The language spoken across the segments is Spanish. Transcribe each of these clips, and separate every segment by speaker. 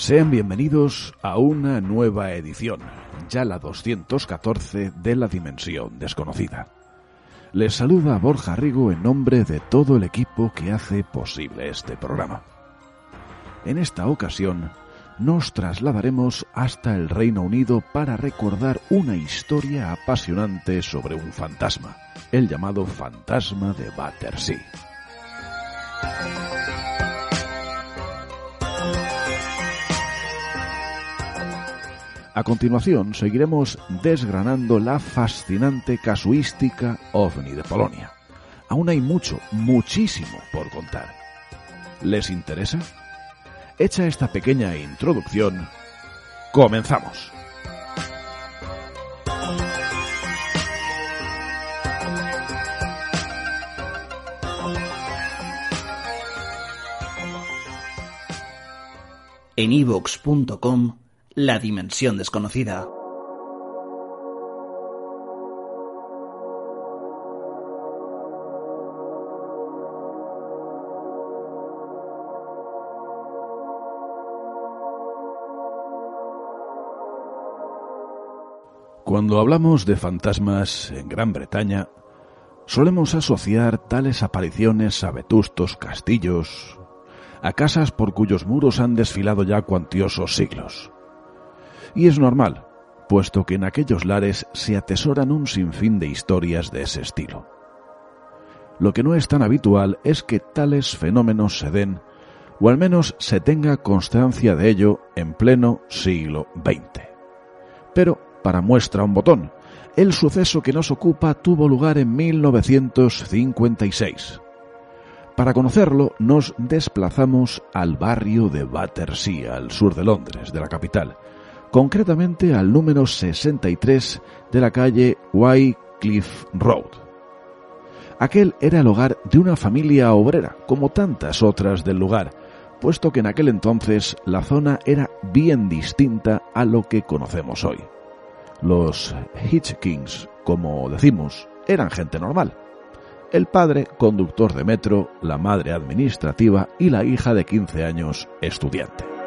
Speaker 1: Sean bienvenidos a una nueva edición, ya la 214 de la Dimensión Desconocida. Les saluda Borja Rigo en nombre de todo el equipo que hace posible este programa. En esta ocasión, nos trasladaremos hasta el Reino Unido para recordar una historia apasionante sobre un fantasma, el llamado fantasma de Battersea. A continuación seguiremos desgranando la fascinante casuística ovni de Polonia. Aún hay mucho, muchísimo por contar. ¿Les interesa? Hecha esta pequeña introducción, comenzamos.
Speaker 2: En ivox.com la dimensión desconocida.
Speaker 1: Cuando hablamos de fantasmas en Gran Bretaña, solemos asociar tales apariciones a vetustos castillos, a casas por cuyos muros han desfilado ya cuantiosos siglos. Y es normal, puesto que en aquellos lares se atesoran un sinfín de historias de ese estilo. Lo que no es tan habitual es que tales fenómenos se den, o al menos se tenga constancia de ello en pleno siglo XX. Pero, para muestra un botón, el suceso que nos ocupa tuvo lugar en 1956. Para conocerlo, nos desplazamos al barrio de Battersea, al sur de Londres, de la capital, concretamente al número 63 de la calle Wycliffe Road. Aquel era el hogar de una familia obrera, como tantas otras del lugar, puesto que en aquel entonces la zona era bien distinta a lo que conocemos hoy. Los Hitchkins, como decimos, eran gente normal. El padre, conductor de metro, la madre administrativa y la hija de 15 años, estudiante.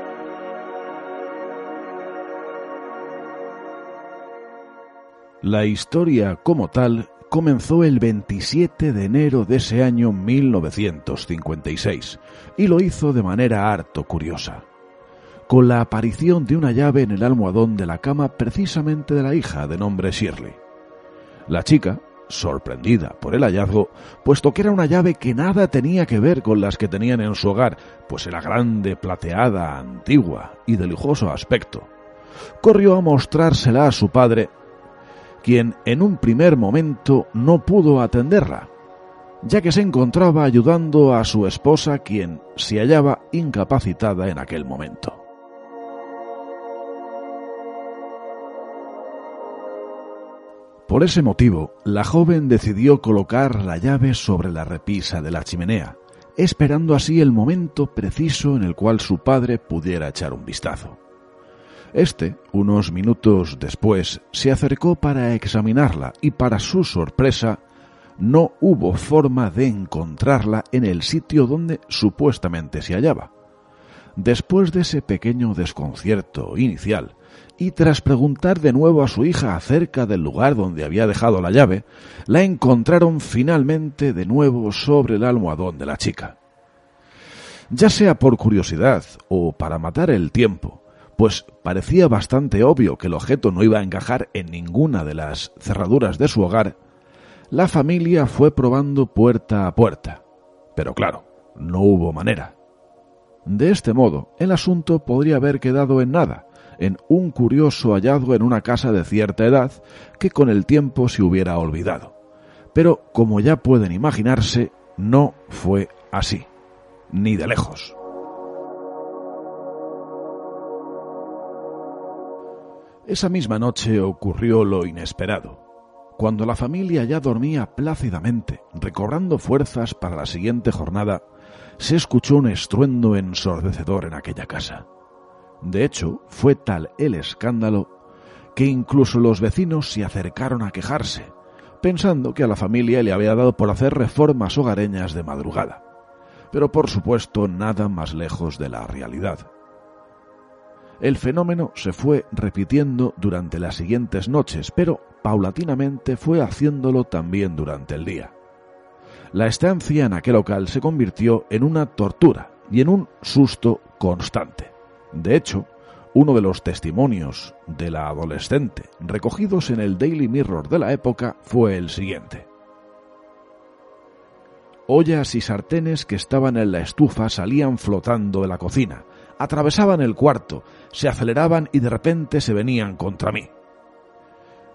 Speaker 1: La historia como tal comenzó el 27 de enero de ese año 1956 y lo hizo de manera harto curiosa, con la aparición de una llave en el almohadón de la cama precisamente de la hija de nombre Shirley. La chica, sorprendida por el hallazgo, puesto que era una llave que nada tenía que ver con las que tenían en su hogar, pues era grande, plateada, antigua y de lujoso aspecto, corrió a mostrársela a su padre quien en un primer momento no pudo atenderla, ya que se encontraba ayudando a su esposa quien se hallaba incapacitada en aquel momento. Por ese motivo, la joven decidió colocar la llave sobre la repisa de la chimenea, esperando así el momento preciso en el cual su padre pudiera echar un vistazo. Este, unos minutos después, se acercó para examinarla y para su sorpresa, no hubo forma de encontrarla en el sitio donde supuestamente se hallaba. Después de ese pequeño desconcierto inicial, y tras preguntar de nuevo a su hija acerca del lugar donde había dejado la llave, la encontraron finalmente de nuevo sobre el almohadón de la chica. Ya sea por curiosidad o para matar el tiempo, pues parecía bastante obvio que el objeto no iba a encajar en ninguna de las cerraduras de su hogar, La familia fue probando puerta a puerta, pero claro, no hubo manera. De este modo, el asunto podría haber quedado en nada, en un curioso hallazgo en una casa de cierta edad que con el tiempo se hubiera olvidado. Pero, como ya pueden imaginarse, no fue así, ni de lejos. Esa misma noche ocurrió lo inesperado. Cuando la familia ya dormía plácidamente, recobrando fuerzas para la siguiente jornada, se escuchó un estruendo ensordecedor en aquella casa. De hecho, fue tal el escándalo que incluso los vecinos se acercaron a quejarse, pensando que a la familia le había dado por hacer reformas hogareñas de madrugada. Pero por supuesto nada más lejos de la realidad. El fenómeno se fue repitiendo durante las siguientes noches, pero paulatinamente fue haciéndolo también durante el día. La estancia en aquel local se convirtió en una tortura y en un susto constante. De hecho, uno de los testimonios de la adolescente recogidos en el Daily Mirror de la época fue el siguiente. Ollas y sartenes que estaban en la estufa salían flotando de la cocina, atravesaban el cuarto, se aceleraban y de repente se venían contra mí.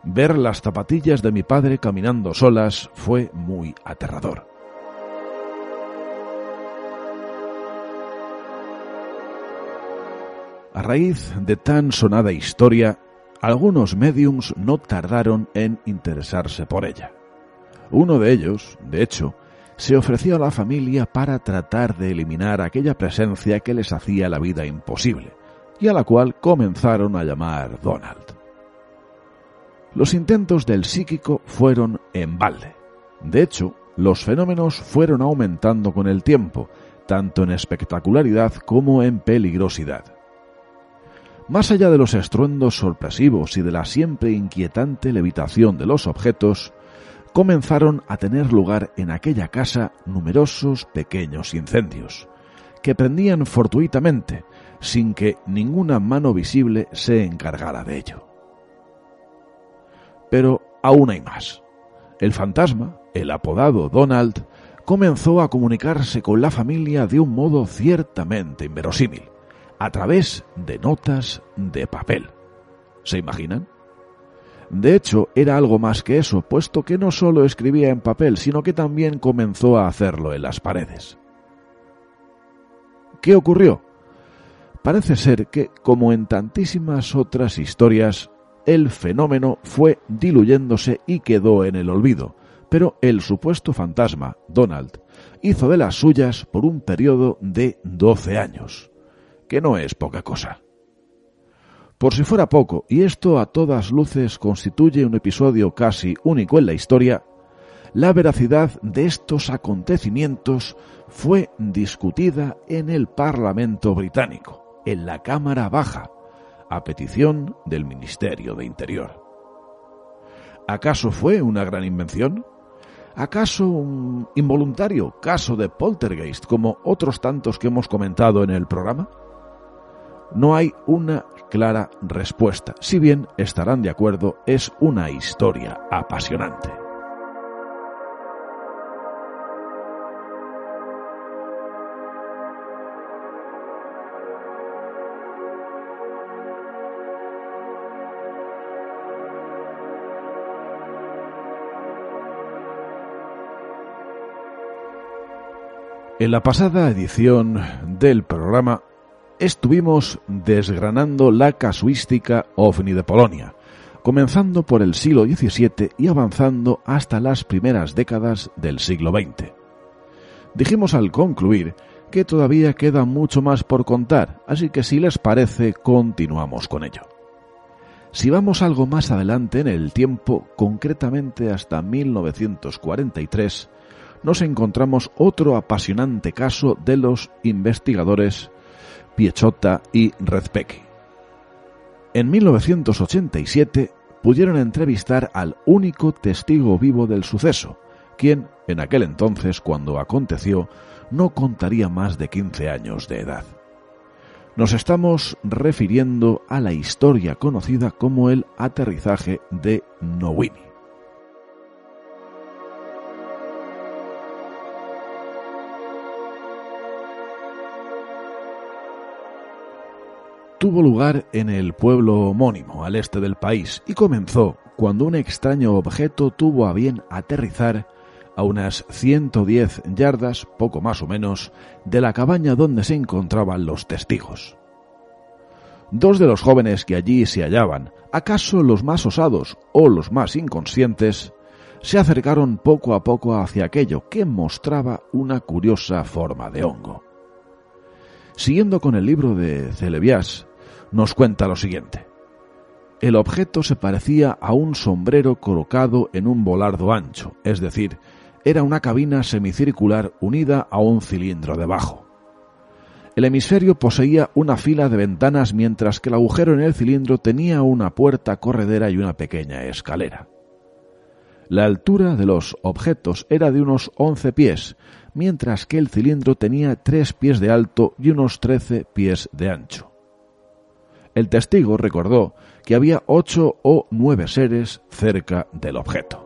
Speaker 1: Ver las zapatillas de mi padre caminando solas fue muy aterrador. A raíz de tan sonada historia, algunos mediums no tardaron en interesarse por ella. Uno de ellos, de hecho, se ofreció a la familia para tratar de eliminar aquella presencia que les hacía la vida imposible, y a la cual comenzaron a llamar Donald. Los intentos del psíquico fueron en balde. De hecho, los fenómenos fueron aumentando con el tiempo, tanto en espectacularidad como en peligrosidad. Más allá de los estruendos sorpresivos y de la siempre inquietante levitación de los objetos, comenzaron a tener lugar en aquella casa numerosos pequeños incendios, que prendían fortuitamente, sin que ninguna mano visible se encargara de ello. Pero aún hay más. El fantasma, el apodado Donald, comenzó a comunicarse con la familia de un modo ciertamente inverosímil a través de notas de papel. ¿Se imaginan? De hecho, era algo más que eso, puesto que no solo escribía en papel, sino que también comenzó a hacerlo en las paredes. ¿Qué ocurrió? Parece ser que, como en tantísimas otras historias, el fenómeno fue diluyéndose y quedó en el olvido, pero el supuesto fantasma, Donald, hizo de las suyas por un periodo de doce años que no es poca cosa. Por si fuera poco, y esto a todas luces constituye un episodio casi único en la historia, la veracidad de estos acontecimientos fue discutida en el Parlamento británico, en la Cámara Baja, a petición del Ministerio de Interior. ¿Acaso fue una gran invención? ¿Acaso un involuntario caso de poltergeist como otros tantos que hemos comentado en el programa? No hay una clara respuesta, si bien estarán de acuerdo, es una historia apasionante. En la pasada edición del programa estuvimos desgranando la casuística ovni de Polonia, comenzando por el siglo XVII y avanzando hasta las primeras décadas del siglo XX. Dijimos al concluir que todavía queda mucho más por contar, así que si les parece, continuamos con ello. Si vamos algo más adelante en el tiempo, concretamente hasta 1943, nos encontramos otro apasionante caso de los investigadores Piechota y Redpeki. En 1987 pudieron entrevistar al único testigo vivo del suceso, quien, en aquel entonces, cuando aconteció, no contaría más de 15 años de edad. Nos estamos refiriendo a la historia conocida como el aterrizaje de Nowini. Lugar en el pueblo homónimo, al este del país, y comenzó cuando un extraño objeto tuvo a bien aterrizar a unas 110 yardas, poco más o menos, de la cabaña donde se encontraban los testigos. Dos de los jóvenes que allí se hallaban, acaso los más osados o los más inconscientes, se acercaron poco a poco hacia aquello que mostraba una curiosa forma de hongo. Siguiendo con el libro de Celebias, nos cuenta lo siguiente. El objeto se parecía a un sombrero colocado en un volardo ancho, es decir, era una cabina semicircular unida a un cilindro debajo. El hemisferio poseía una fila de ventanas mientras que el agujero en el cilindro tenía una puerta corredera y una pequeña escalera. La altura de los objetos era de unos 11 pies, mientras que el cilindro tenía 3 pies de alto y unos 13 pies de ancho. El testigo recordó que había ocho o nueve seres cerca del objeto.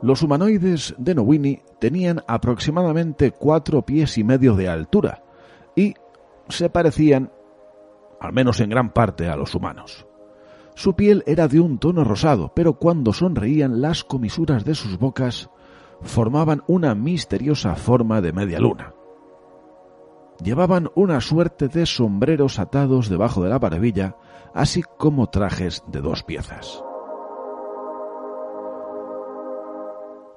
Speaker 1: Los humanoides de Nowini tenían aproximadamente cuatro pies y medio de altura y se parecían, al menos en gran parte, a los humanos. Su piel era de un tono rosado, pero cuando sonreían las comisuras de sus bocas formaban una misteriosa forma de media luna. Llevaban una suerte de sombreros atados debajo de la barbilla, así como trajes de dos piezas.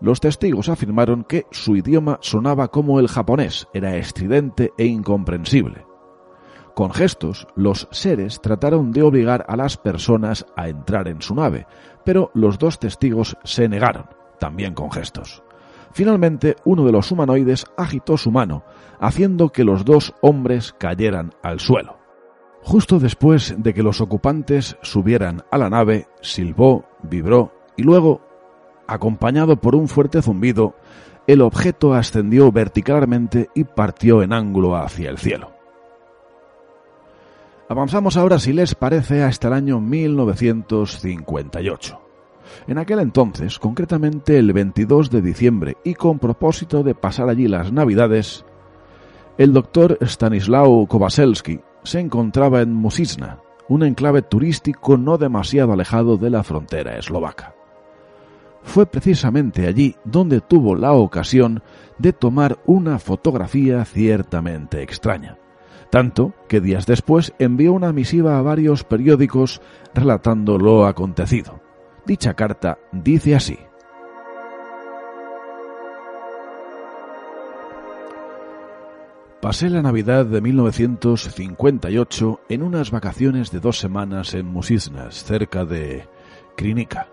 Speaker 1: Los testigos afirmaron que su idioma sonaba como el japonés, era estridente e incomprensible. Con gestos, los seres trataron de obligar a las personas a entrar en su nave, pero los dos testigos se negaron, también con gestos. Finalmente, uno de los humanoides agitó su mano, haciendo que los dos hombres cayeran al suelo. Justo después de que los ocupantes subieran a la nave, silbó, vibró y luego Acompañado por un fuerte zumbido, el objeto ascendió verticalmente y partió en ángulo hacia el cielo. Avanzamos ahora, si les parece, hasta el año 1958. En aquel entonces, concretamente el 22 de diciembre, y con propósito de pasar allí las Navidades, el doctor Stanislao Kowaselski se encontraba en Musisna, un enclave turístico no demasiado alejado de la frontera eslovaca fue precisamente allí donde tuvo la ocasión de tomar una fotografía ciertamente extraña. Tanto que días después envió una misiva a varios periódicos relatando lo acontecido. Dicha carta dice así. Pasé la Navidad de 1958 en unas vacaciones de dos semanas en Musisnas, cerca de Krinika.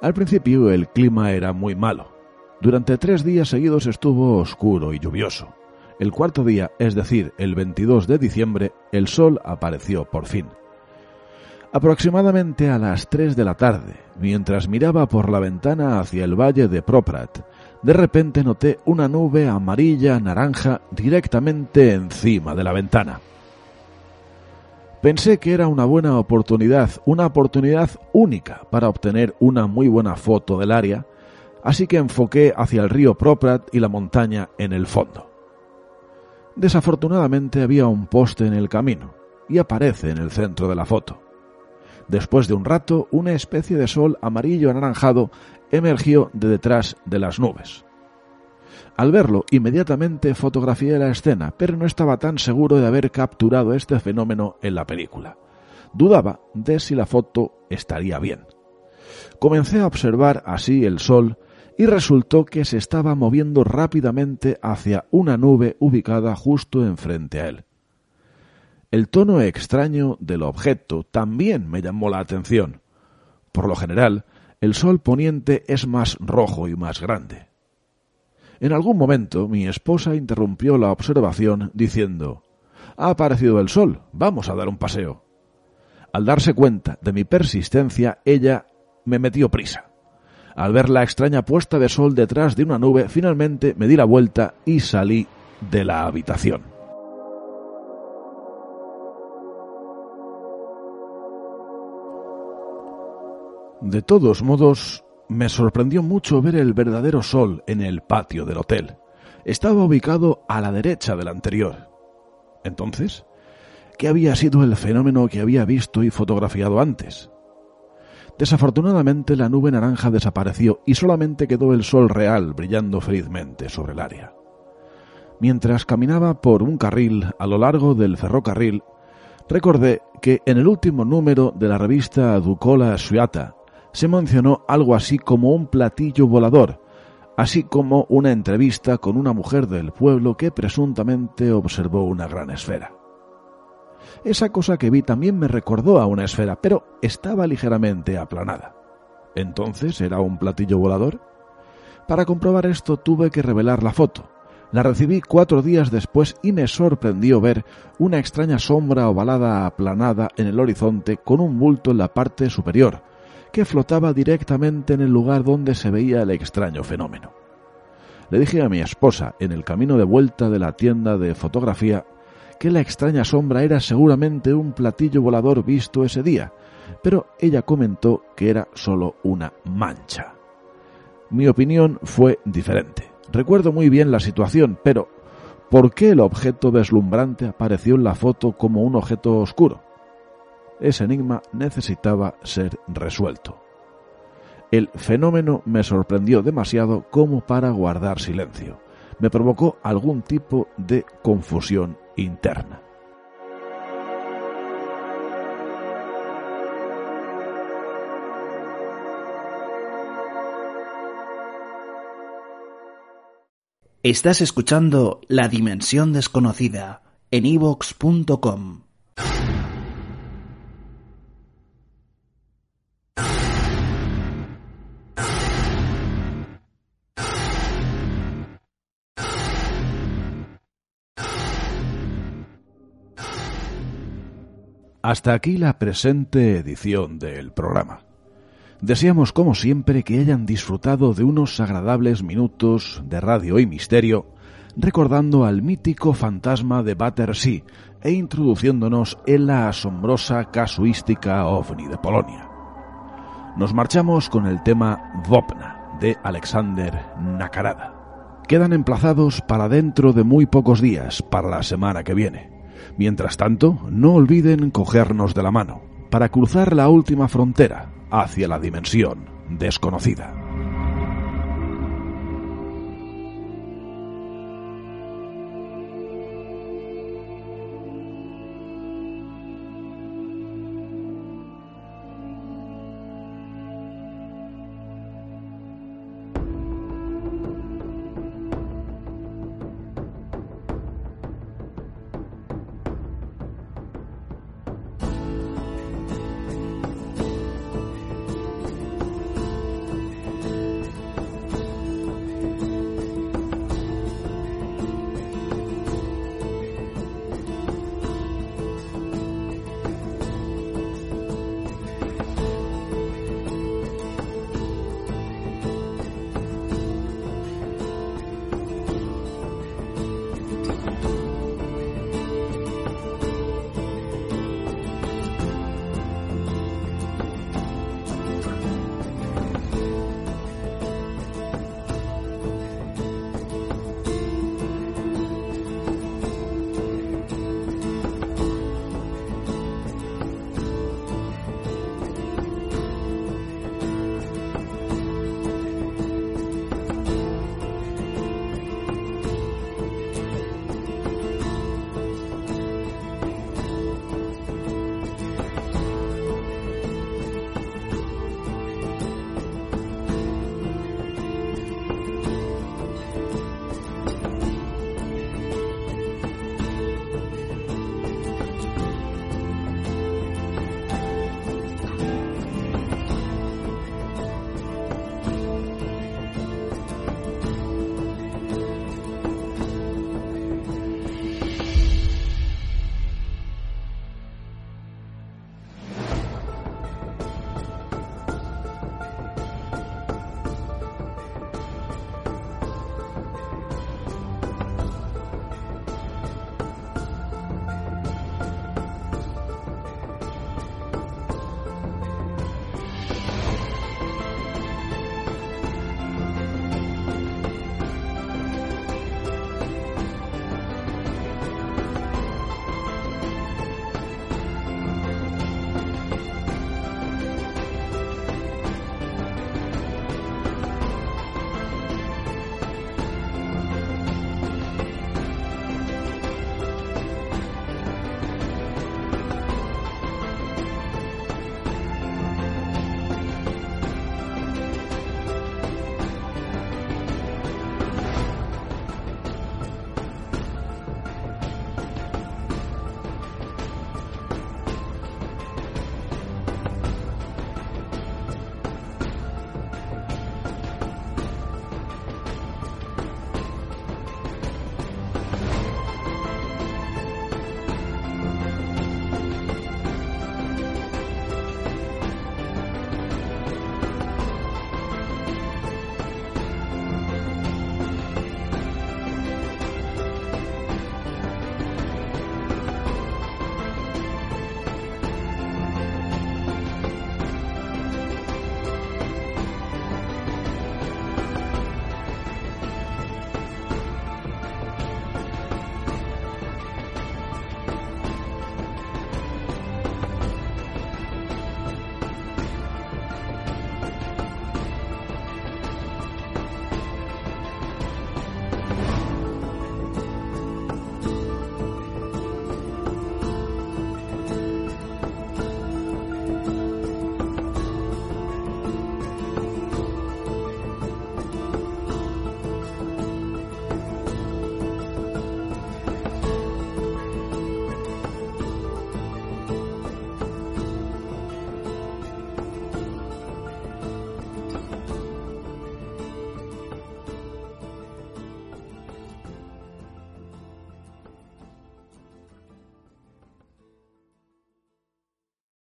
Speaker 1: Al principio el clima era muy malo. Durante tres días seguidos estuvo oscuro y lluvioso. El cuarto día, es decir, el 22 de diciembre, el sol apareció por fin. Aproximadamente a las tres de la tarde, mientras miraba por la ventana hacia el valle de Proprat, de repente noté una nube amarilla naranja directamente encima de la ventana. Pensé que era una buena oportunidad, una oportunidad única para obtener una muy buena foto del área, así que enfoqué hacia el río Proprat y la montaña en el fondo. Desafortunadamente había un poste en el camino y aparece en el centro de la foto. Después de un rato, una especie de sol amarillo anaranjado emergió de detrás de las nubes. Al verlo, inmediatamente fotografié la escena, pero no estaba tan seguro de haber capturado este fenómeno en la película. Dudaba de si la foto estaría bien. Comencé a observar así el sol y resultó que se estaba moviendo rápidamente hacia una nube ubicada justo enfrente a él. El tono extraño del objeto también me llamó la atención. Por lo general, el sol poniente es más rojo y más grande. En algún momento mi esposa interrumpió la observación diciendo Ha aparecido el sol, vamos a dar un paseo. Al darse cuenta de mi persistencia, ella me metió prisa. Al ver la extraña puesta de sol detrás de una nube, finalmente me di la vuelta y salí de la habitación. De todos modos, me sorprendió mucho ver el verdadero sol en el patio del hotel, estaba ubicado a la derecha del anterior. Entonces, ¿qué había sido el fenómeno que había visto y fotografiado antes? Desafortunadamente la nube naranja desapareció y solamente quedó el sol real brillando felizmente sobre el área. Mientras caminaba por un carril a lo largo del ferrocarril, recordé que en el último número de la revista Ducola Suata se mencionó algo así como un platillo volador, así como una entrevista con una mujer del pueblo que presuntamente observó una gran esfera. Esa cosa que vi también me recordó a una esfera, pero estaba ligeramente aplanada. ¿Entonces era un platillo volador? Para comprobar esto tuve que revelar la foto. La recibí cuatro días después y me sorprendió ver una extraña sombra ovalada aplanada en el horizonte con un bulto en la parte superior, que flotaba directamente en el lugar donde se veía el extraño fenómeno. Le dije a mi esposa en el camino de vuelta de la tienda de fotografía que la extraña sombra era seguramente un platillo volador visto ese día, pero ella comentó que era solo una mancha. Mi opinión fue diferente. Recuerdo muy bien la situación, pero ¿por qué el objeto deslumbrante apareció en la foto como un objeto oscuro? Ese enigma necesitaba ser resuelto. El fenómeno me sorprendió demasiado como para guardar silencio. Me provocó algún tipo de confusión interna.
Speaker 2: Estás escuchando La Dimensión Desconocida en evox.com.
Speaker 1: Hasta aquí la presente edición del programa. Deseamos, como siempre, que hayan disfrutado de unos agradables minutos de radio y misterio, recordando al mítico fantasma de Battersea e introduciéndonos en la asombrosa casuística ovni de Polonia. Nos marchamos con el tema Vopna de Alexander Nakarada. Quedan emplazados para dentro de muy pocos días, para la semana que viene. Mientras tanto, no olviden cogernos de la mano para cruzar la última frontera hacia la dimensión desconocida.